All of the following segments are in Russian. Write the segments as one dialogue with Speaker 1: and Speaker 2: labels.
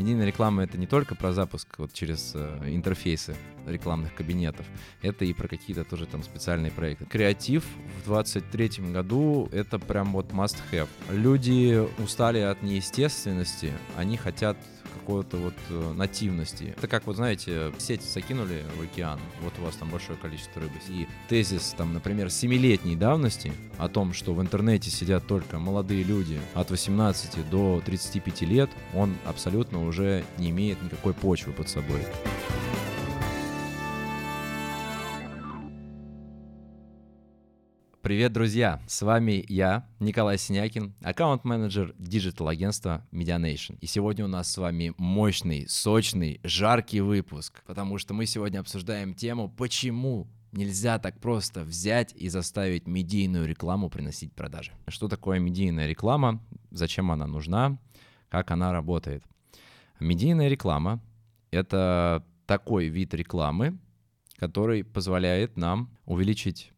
Speaker 1: Медийная реклама — это не только про запуск вот через э, интерфейсы рекламных кабинетов, это и про какие-то тоже там специальные проекты. Креатив в 23 году — это прям вот must-have. Люди устали от неестественности, они хотят какой-то вот э, нативности. Это как, вот знаете, сеть закинули в океан, вот у вас там большое количество рыбы. И тезис, там, например, семилетней давности о том, что в интернете сидят только молодые люди от 18 до 35 лет, он абсолютно уже не имеет никакой почвы под собой. Привет, друзья! С вами я, Николай Синякин, аккаунт-менеджер digital-агентства Medianation. И сегодня у нас с вами мощный, сочный, жаркий выпуск, потому что мы сегодня обсуждаем тему, почему нельзя так просто взять и заставить медийную рекламу приносить продажи. Что такое медийная реклама, зачем она нужна, как она работает. Медийная реклама — это такой вид рекламы, который позволяет нам увеличить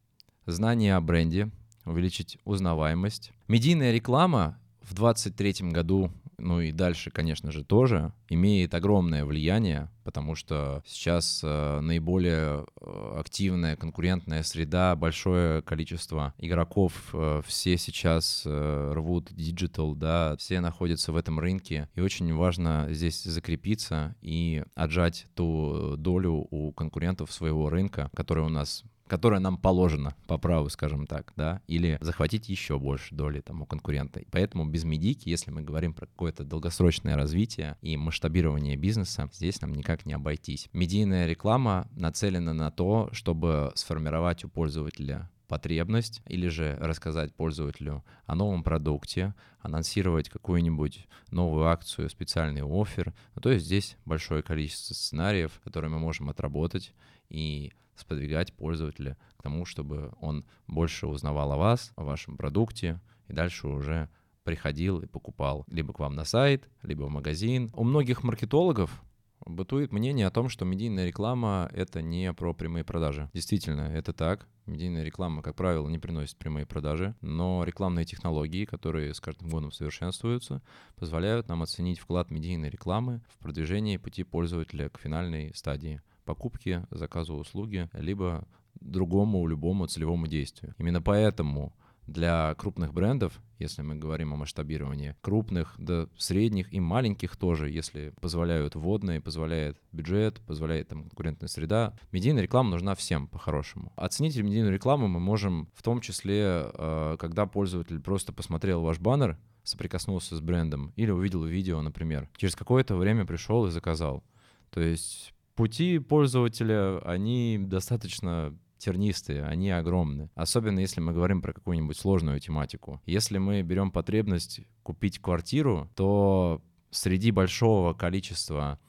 Speaker 1: знание о бренде, увеличить узнаваемость. Медийная реклама в 2023 году, ну и дальше, конечно же, тоже имеет огромное влияние, потому что сейчас э, наиболее э, активная конкурентная среда, большое количество игроков, э, все сейчас э, рвут digital, да, все находятся в этом рынке, и очень важно здесь закрепиться и отжать ту долю у конкурентов своего рынка, который у нас которая нам положена по праву, скажем так, да, или захватить еще больше доли там у конкурента. И поэтому без медики, если мы говорим про какое-то долгосрочное развитие и масштабирование бизнеса, здесь нам никак не обойтись. Медийная реклама нацелена на то, чтобы сформировать у пользователя потребность или же рассказать пользователю о новом продукте, анонсировать какую-нибудь новую акцию, специальный офер. Ну, то есть здесь большое количество сценариев, которые мы можем отработать и сподвигать пользователя к тому, чтобы он больше узнавал о вас, о вашем продукте, и дальше уже приходил и покупал либо к вам на сайт, либо в магазин. У многих маркетологов бытует мнение о том, что медийная реклама — это не про прямые продажи. Действительно, это так. Медийная реклама, как правило, не приносит прямые продажи, но рекламные технологии, которые с каждым годом совершенствуются, позволяют нам оценить вклад медийной рекламы в продвижение пути пользователя к финальной стадии покупки, заказу услуги, либо другому любому целевому действию. Именно поэтому для крупных брендов, если мы говорим о масштабировании, крупных, да средних и маленьких тоже, если позволяют вводные, позволяет бюджет, позволяет там конкурентная среда, медийная реклама нужна всем по-хорошему. Оценить медийную рекламу мы можем в том числе, э, когда пользователь просто посмотрел ваш баннер, соприкоснулся с брендом или увидел видео, например. Через какое-то время пришел и заказал. То есть пути пользователя, они достаточно тернистые, они огромны. Особенно если мы говорим про какую-нибудь сложную тематику. Если мы берем потребность купить квартиру, то среди большого количества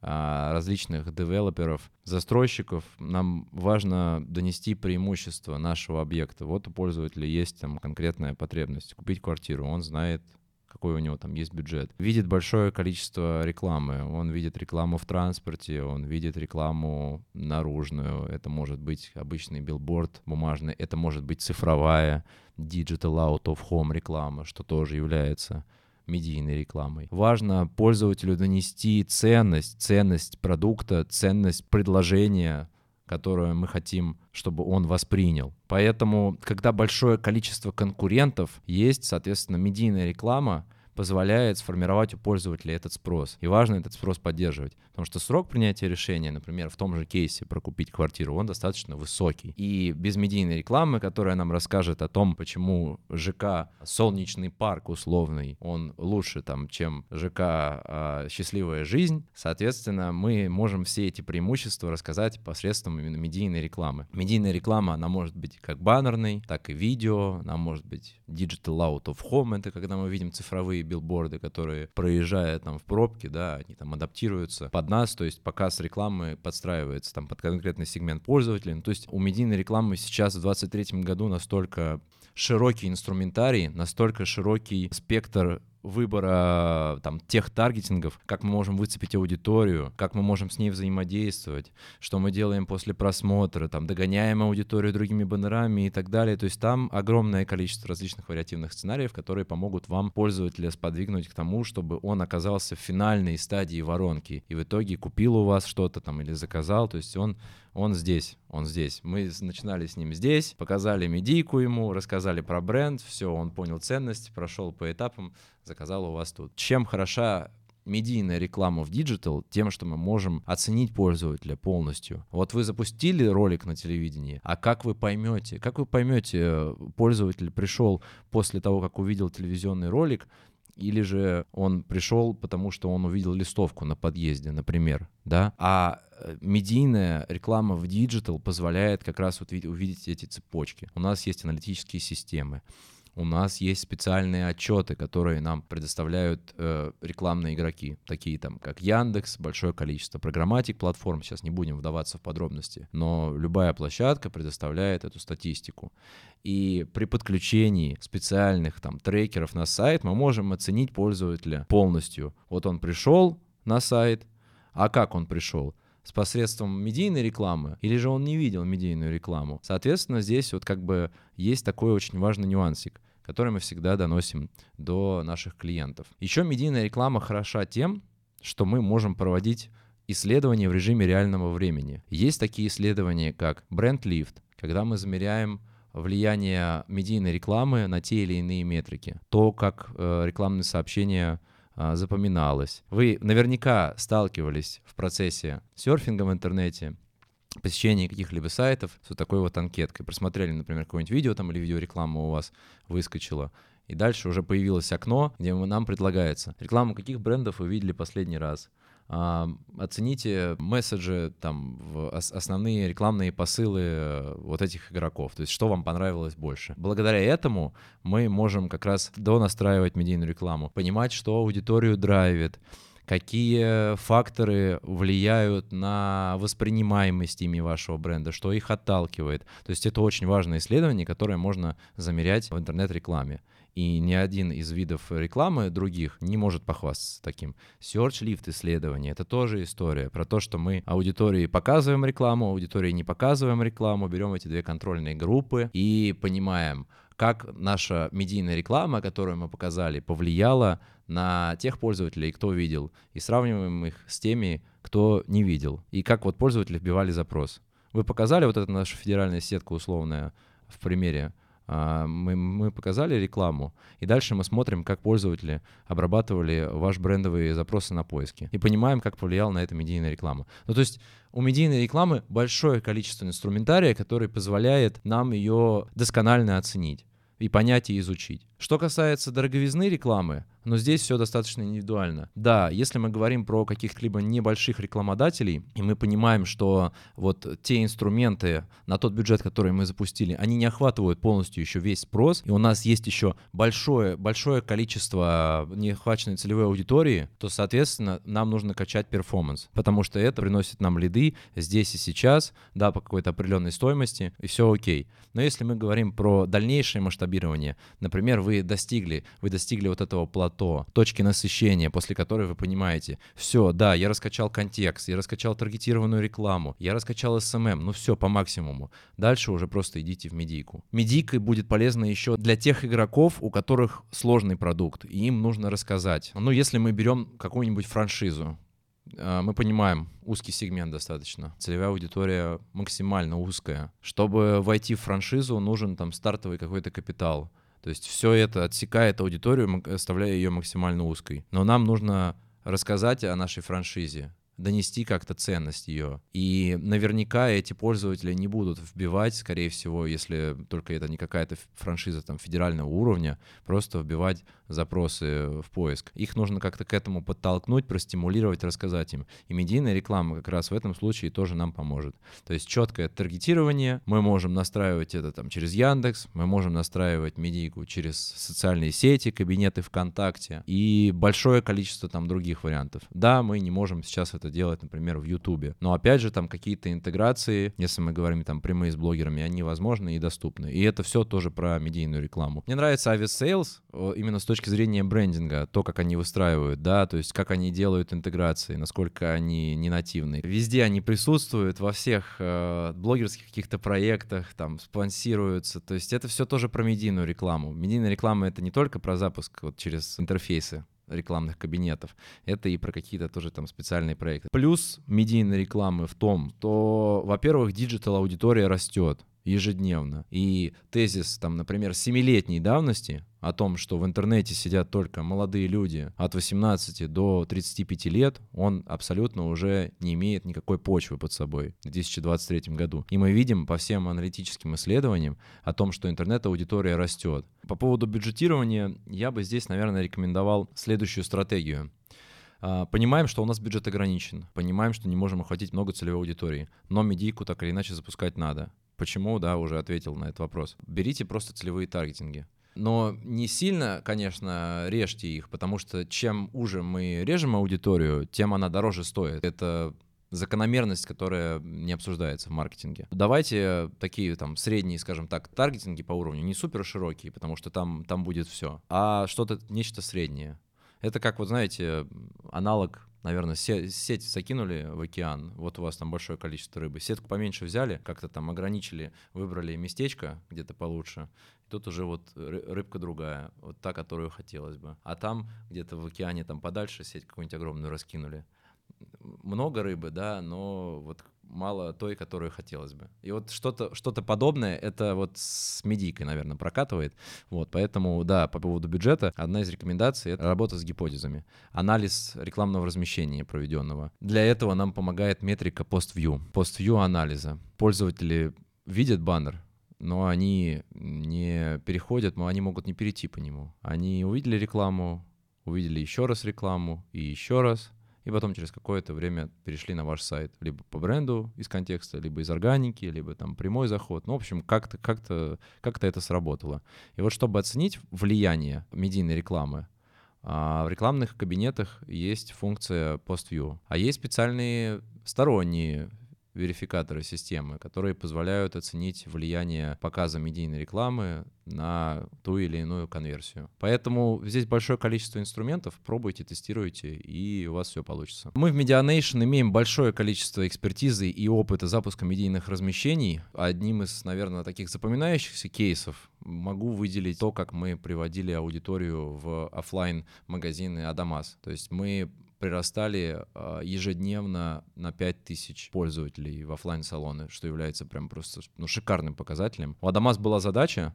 Speaker 1: а, различных девелоперов, застройщиков, нам важно донести преимущество нашего объекта. Вот у пользователя есть там конкретная потребность купить квартиру, он знает какой у него там есть бюджет. Видит большое количество рекламы. Он видит рекламу в транспорте, он видит рекламу наружную. Это может быть обычный билборд бумажный, это может быть цифровая digital out of home реклама, что тоже является медийной рекламой. Важно пользователю донести ценность, ценность продукта, ценность предложения, которую мы хотим, чтобы он воспринял. Поэтому, когда большое количество конкурентов есть, соответственно, медийная реклама — позволяет сформировать у пользователя этот спрос. И важно этот спрос поддерживать. Потому что срок принятия решения, например, в том же кейсе про купить квартиру, он достаточно высокий. И без медийной рекламы, которая нам расскажет о том, почему ЖК «Солнечный парк» условный, он лучше, там, чем ЖК а, «Счастливая жизнь», соответственно, мы можем все эти преимущества рассказать посредством именно медийной рекламы. Медийная реклама, она может быть как баннерной, так и видео, она может быть digital out of home, это когда мы видим цифровые билборды, которые, проезжая там в пробке, да, они там адаптируются под нас, то есть показ рекламы подстраивается там под конкретный сегмент пользователей. Ну, то есть у медийной рекламы сейчас в 2023 году настолько широкий инструментарий, настолько широкий спектр выбора там тех таргетингов, как мы можем выцепить аудиторию, как мы можем с ней взаимодействовать, что мы делаем после просмотра, там догоняем аудиторию другими баннерами и так далее. То есть там огромное количество различных вариативных сценариев, которые помогут вам пользователя сподвигнуть к тому, чтобы он оказался в финальной стадии воронки и в итоге купил у вас что-то там или заказал. То есть он он здесь, он здесь. Мы начинали с ним здесь, показали медийку ему, рассказали про бренд, все, он понял ценность, прошел по этапам, заказал у вас тут. Чем хороша медийная реклама в digital тем, что мы можем оценить пользователя полностью. Вот вы запустили ролик на телевидении, а как вы поймете, как вы поймете, пользователь пришел после того, как увидел телевизионный ролик, или же он пришел, потому что он увидел листовку на подъезде, например, да, а э, медийная реклама в digital позволяет как раз вот увидеть эти цепочки. У нас есть аналитические системы, у нас есть специальные отчеты, которые нам предоставляют э, рекламные игроки, такие там, как Яндекс, большое количество программатик платформ, сейчас не будем вдаваться в подробности, но любая площадка предоставляет эту статистику. И при подключении специальных там трекеров на сайт мы можем оценить пользователя полностью. Вот он пришел на сайт, а как он пришел? с посредством медийной рекламы, или же он не видел медийную рекламу. Соответственно, здесь вот как бы есть такой очень важный нюансик который мы всегда доносим до наших клиентов. Еще медийная реклама хороша тем, что мы можем проводить исследования в режиме реального времени. Есть такие исследования, как бренд лифт, когда мы замеряем влияние медийной рекламы на те или иные метрики, то, как э, рекламные сообщения а, запоминалось. Вы наверняка сталкивались в процессе серфинга в интернете, посещения каких-либо сайтов с вот такой вот анкеткой. Просмотрели, например, какое-нибудь видео там или видеореклама у вас выскочила, и дальше уже появилось окно, где нам предлагается рекламу каких брендов вы видели последний раз, а, оцените месседжи, там, основные рекламные посылы э, вот этих игроков, то есть что вам понравилось больше. Благодаря этому мы можем как раз донастраивать медийную рекламу, понимать, что аудиторию драйвит, какие факторы влияют на воспринимаемость ими вашего бренда, что их отталкивает. То есть это очень важное исследование, которое можно замерять в интернет-рекламе. И ни один из видов рекламы других не может похвастаться таким. Search Lift исследование — это тоже история про то, что мы аудитории показываем рекламу, аудитории не показываем рекламу, берем эти две контрольные группы и понимаем, как наша медийная реклама, которую мы показали, повлияла на тех пользователей, кто видел, и сравниваем их с теми, кто не видел, и как вот пользователи вбивали запрос. Вы показали вот эта наша федеральная сетка условная в примере, а, мы, мы показали рекламу, и дальше мы смотрим, как пользователи обрабатывали ваш брендовые запросы на поиске, и понимаем, как повлияла на это медийная реклама. Ну, то есть у медийной рекламы большое количество инструментария, который позволяет нам ее досконально оценить и понять и изучить. Что касается дороговизны рекламы, но здесь все достаточно индивидуально. Да, если мы говорим про каких-либо небольших рекламодателей, и мы понимаем, что вот те инструменты на тот бюджет, который мы запустили, они не охватывают полностью еще весь спрос, и у нас есть еще большое, большое количество неохваченной целевой аудитории, то, соответственно, нам нужно качать перформанс, потому что это приносит нам лиды здесь и сейчас, да, по какой-то определенной стоимости, и все окей. Но если мы говорим про дальнейшее масштабирование, например, вы достигли, вы достигли вот этого плато, точки насыщения, после которой вы понимаете, все, да, я раскачал контекст, я раскачал таргетированную рекламу, я раскачал SMM, ну все, по максимуму. Дальше уже просто идите в медийку. Медийка будет полезна еще для тех игроков, у которых сложный продукт, и им нужно рассказать. Ну, если мы берем какую-нибудь франшизу, а, мы понимаем, узкий сегмент достаточно. Целевая аудитория максимально узкая. Чтобы войти в франшизу, нужен там стартовый какой-то капитал. То есть все это отсекает аудиторию, оставляя ее максимально узкой. Но нам нужно рассказать о нашей франшизе, донести как-то ценность ее. И наверняка эти пользователи не будут вбивать, скорее всего, если только это не какая-то франшиза там федерального уровня, просто вбивать запросы в поиск. Их нужно как-то к этому подтолкнуть, простимулировать, рассказать им. И медийная реклама как раз в этом случае тоже нам поможет. То есть четкое таргетирование, мы можем настраивать это там через Яндекс, мы можем настраивать медийку через социальные сети, кабинеты ВКонтакте и большое количество там других вариантов. Да, мы не можем сейчас это это делать, например, в Ютубе. Но опять же, там какие-то интеграции, если мы говорим там прямые с блогерами, они возможны и доступны. И это все тоже про медийную рекламу. Мне нравится Aviasales именно с точки зрения брендинга, то, как они выстраивают, да, то есть как они делают интеграции, насколько они не нативные. Везде они присутствуют, во всех э, блогерских каких-то проектах, там, спонсируются. То есть это все тоже про медийную рекламу. Медийная реклама — это не только про запуск вот через интерфейсы, рекламных кабинетов. Это и про какие-то тоже там специальные проекты. Плюс медийной рекламы в том, то, во-первых, digital аудитория растет ежедневно. И тезис, там, например, семилетней давности о том, что в интернете сидят только молодые люди от 18 до 35 лет, он абсолютно уже не имеет никакой почвы под собой в 2023 году. И мы видим по всем аналитическим исследованиям о том, что интернет-аудитория растет. По поводу бюджетирования я бы здесь, наверное, рекомендовал следующую стратегию. А, понимаем, что у нас бюджет ограничен, понимаем, что не можем охватить много целевой аудитории, но медийку так или иначе запускать надо. Почему, да, уже ответил на этот вопрос. Берите просто целевые таргетинги. Но не сильно, конечно, режьте их, потому что чем уже мы режем аудиторию, тем она дороже стоит. Это закономерность, которая не обсуждается в маркетинге. Давайте такие там средние, скажем так, таргетинги по уровню, не супер широкие, потому что там, там будет все, а что-то, нечто среднее. Это как, вот знаете, аналог наверное, сеть закинули в океан, вот у вас там большое количество рыбы, сетку поменьше взяли, как-то там ограничили, выбрали местечко где-то получше, тут уже вот рыбка другая, вот та, которую хотелось бы. А там где-то в океане там подальше сеть какую-нибудь огромную раскинули. Много рыбы, да, но вот мало той, которую хотелось бы. И вот что-то что подобное, это вот с медийкой, наверное, прокатывает. Вот, поэтому, да, по поводу бюджета, одна из рекомендаций — это работа с гипотезами. Анализ рекламного размещения проведенного. Для этого нам помогает метрика PostView. PostView анализа. Пользователи видят баннер, но они не переходят, но они могут не перейти по нему. Они увидели рекламу, увидели еще раз рекламу и еще раз — и потом через какое-то время перешли на ваш сайт. Либо по бренду из контекста, либо из органики, либо там прямой заход. Ну, в общем, как-то как -то, как -то это сработало. И вот чтобы оценить влияние медийной рекламы, а, в рекламных кабинетах есть функция PostView, а есть специальные сторонние верификаторы системы, которые позволяют оценить влияние показа медийной рекламы на ту или иную конверсию. Поэтому здесь большое количество инструментов, пробуйте, тестируйте, и у вас все получится. Мы в Medianation имеем большое количество экспертизы и опыта запуска медийных размещений. Одним из, наверное, таких запоминающихся кейсов могу выделить то, как мы приводили аудиторию в офлайн магазины Адамас. То есть мы прирастали а, ежедневно на 5000 пользователей в офлайн салоны что является прям просто ну, шикарным показателем. У Адамас была задача,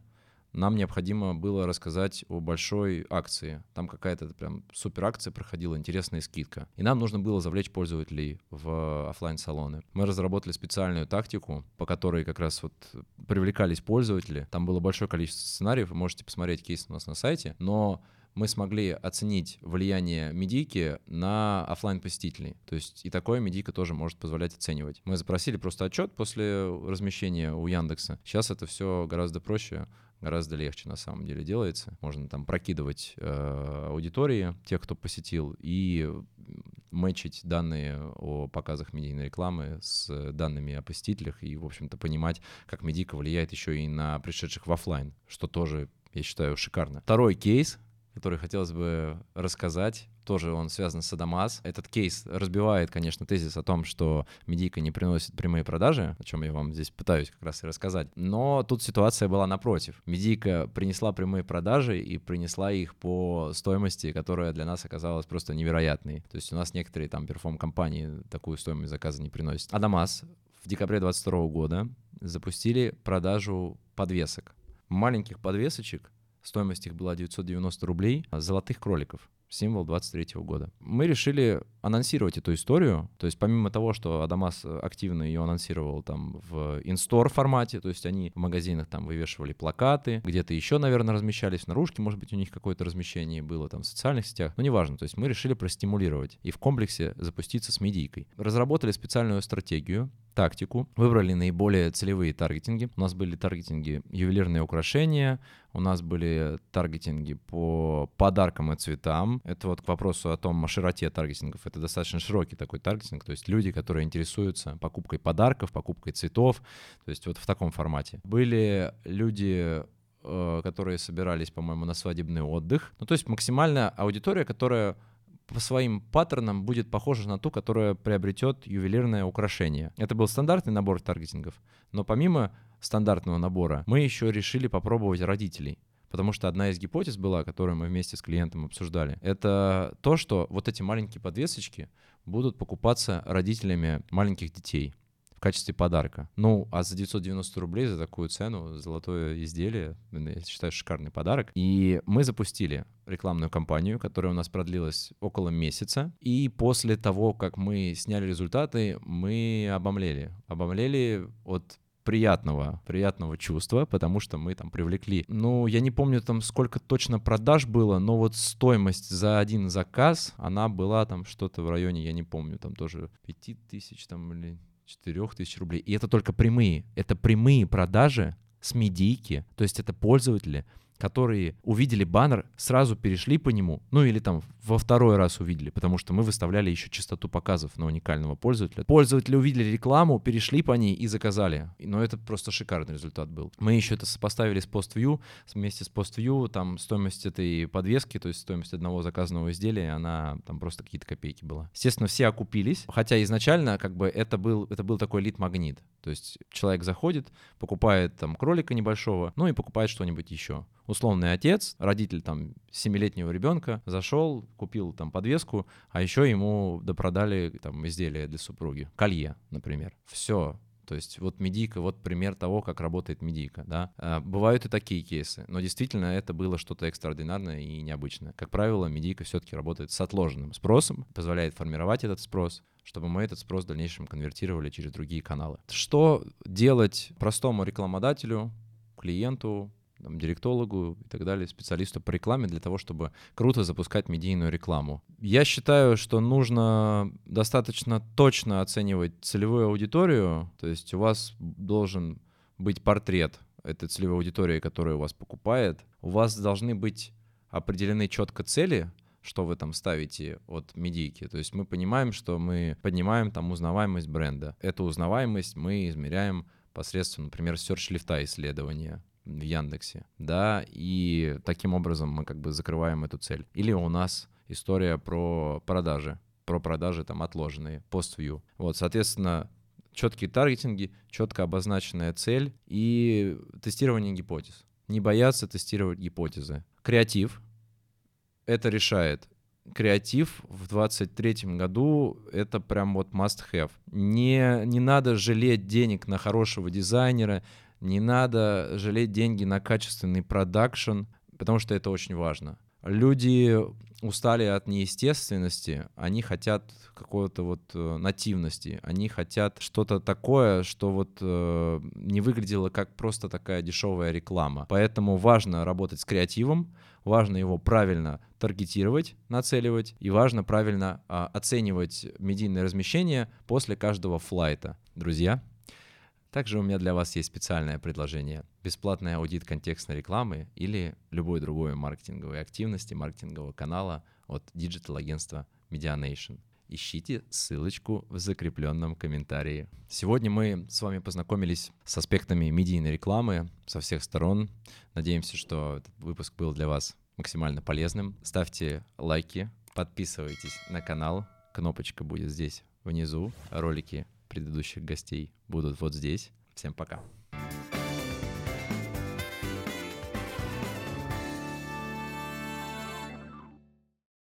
Speaker 1: нам необходимо было рассказать о большой акции. Там какая-то прям супер акция проходила, интересная скидка. И нам нужно было завлечь пользователей в офлайн салоны Мы разработали специальную тактику, по которой как раз вот привлекались пользователи. Там было большое количество сценариев, вы можете посмотреть кейс у нас на сайте, но мы смогли оценить влияние медийки на офлайн посетителей. То есть и такое медийка тоже может позволять оценивать. Мы запросили просто отчет после размещения у Яндекса. Сейчас это все гораздо проще гораздо легче на самом деле делается. Можно там прокидывать э, аудитории тех, кто посетил, и мэчить данные о показах медийной рекламы с данными о посетителях и, в общем-то, понимать, как медийка влияет еще и на пришедших в офлайн, что тоже, я считаю, шикарно. Второй кейс, который хотелось бы рассказать. Тоже он связан с Адамас. Этот кейс разбивает, конечно, тезис о том, что медийка не приносит прямые продажи, о чем я вам здесь пытаюсь как раз и рассказать. Но тут ситуация была напротив. Медийка принесла прямые продажи и принесла их по стоимости, которая для нас оказалась просто невероятной. То есть у нас некоторые там перформ-компании такую стоимость заказа не приносят. Адамас в декабре 2022 года запустили продажу подвесок. Маленьких подвесочек Стоимость их была 990 рублей. Золотых кроликов символ 23 года. Мы решили анонсировать эту историю, то есть помимо того, что Адамас активно ее анонсировал там в инстор формате, то есть они в магазинах там вывешивали плакаты, где-то еще, наверное, размещались в наружке, может быть, у них какое-то размещение было там в социальных сетях, но неважно, то есть мы решили простимулировать и в комплексе запуститься с медийкой. Разработали специальную стратегию, тактику, выбрали наиболее целевые таргетинги. У нас были таргетинги ювелирные украшения, у нас были таргетинги по подаркам и цветам. Это вот к вопросу о том, о широте таргетингов. Это это достаточно широкий такой таргетинг, то есть люди, которые интересуются покупкой подарков, покупкой цветов, то есть вот в таком формате. Были люди, э, которые собирались, по-моему, на свадебный отдых. Ну, то есть максимальная аудитория, которая по своим паттернам будет похожа на ту, которая приобретет ювелирное украшение. Это был стандартный набор таргетингов, но помимо стандартного набора мы еще решили попробовать родителей. Потому что одна из гипотез была, которую мы вместе с клиентом обсуждали, это то, что вот эти маленькие подвесочки будут покупаться родителями маленьких детей в качестве подарка. Ну, а за 990 рублей за такую цену золотое изделие, я считаю, шикарный подарок. И мы запустили рекламную кампанию, которая у нас продлилась около месяца. И после того, как мы сняли результаты, мы обомлели. Обомлели от приятного, приятного чувства, потому что мы там привлекли, ну, я не помню там сколько точно продаж было, но вот стоимость за один заказ, она была там что-то в районе, я не помню, там тоже 5000 там или 4000 рублей. И это только прямые. Это прямые продажи с медийки. То есть это пользователи, которые увидели баннер, сразу перешли по нему, ну или там во второй раз увидели, потому что мы выставляли еще частоту показов на уникального пользователя. Пользователи увидели рекламу, перешли по ней и заказали. Но это просто шикарный результат был. Мы еще это сопоставили с PostView, вместе с PostView, там стоимость этой подвески, то есть стоимость одного заказанного изделия, она там просто какие-то копейки была. Естественно, все окупились, хотя изначально как бы это был, это был такой лид-магнит. То есть человек заходит, покупает там кролика небольшого, ну и покупает что-нибудь еще условный отец, родитель там семилетнего ребенка, зашел, купил там подвеску, а еще ему допродали там изделие для супруги, колье, например. Все, то есть вот медийка, вот пример того, как работает медийка, да. А, бывают и такие кейсы, но действительно это было что-то экстраординарное и необычное. Как правило, медийка все-таки работает с отложенным спросом, позволяет формировать этот спрос, чтобы мы этот спрос в дальнейшем конвертировали через другие каналы. Что делать простому рекламодателю, клиенту, там, директологу и так далее, специалисту по рекламе для того, чтобы круто запускать медийную рекламу. Я считаю, что нужно достаточно точно оценивать целевую аудиторию, то есть у вас должен быть портрет этой целевой аудитории, которая у вас покупает. У вас должны быть определены четко цели, что вы там ставите от медийки. То есть мы понимаем, что мы поднимаем там узнаваемость бренда. Эту узнаваемость мы измеряем посредством, например, search лифта исследования в Яндексе, да, и таким образом мы как бы закрываем эту цель. Или у нас история про продажи, про продажи там отложенные, пост-вью. Вот, соответственно, четкие таргетинги, четко обозначенная цель и тестирование гипотез. Не бояться тестировать гипотезы. Креатив. Это решает. Креатив в 23 году — это прям вот must have. Не, не надо жалеть денег на хорошего дизайнера, не надо жалеть деньги на качественный продакшн, потому что это очень важно. Люди устали от неестественности, они хотят какой-то вот э, нативности, они хотят что-то такое, что вот э, не выглядело как просто такая дешевая реклама. Поэтому важно работать с креативом, важно его правильно таргетировать, нацеливать, и важно правильно э, оценивать медийное размещение после каждого флайта. Друзья, также у меня для вас есть специальное предложение. Бесплатный аудит контекстной рекламы или любой другой маркетинговой активности, маркетингового канала от digital-агентства Medianation. Ищите ссылочку в закрепленном комментарии. Сегодня мы с вами познакомились с аспектами медийной рекламы со всех сторон. Надеемся, что этот выпуск был для вас максимально полезным. Ставьте лайки, подписывайтесь на канал. Кнопочка будет здесь внизу. Ролики предыдущих гостей будут вот здесь. Всем пока.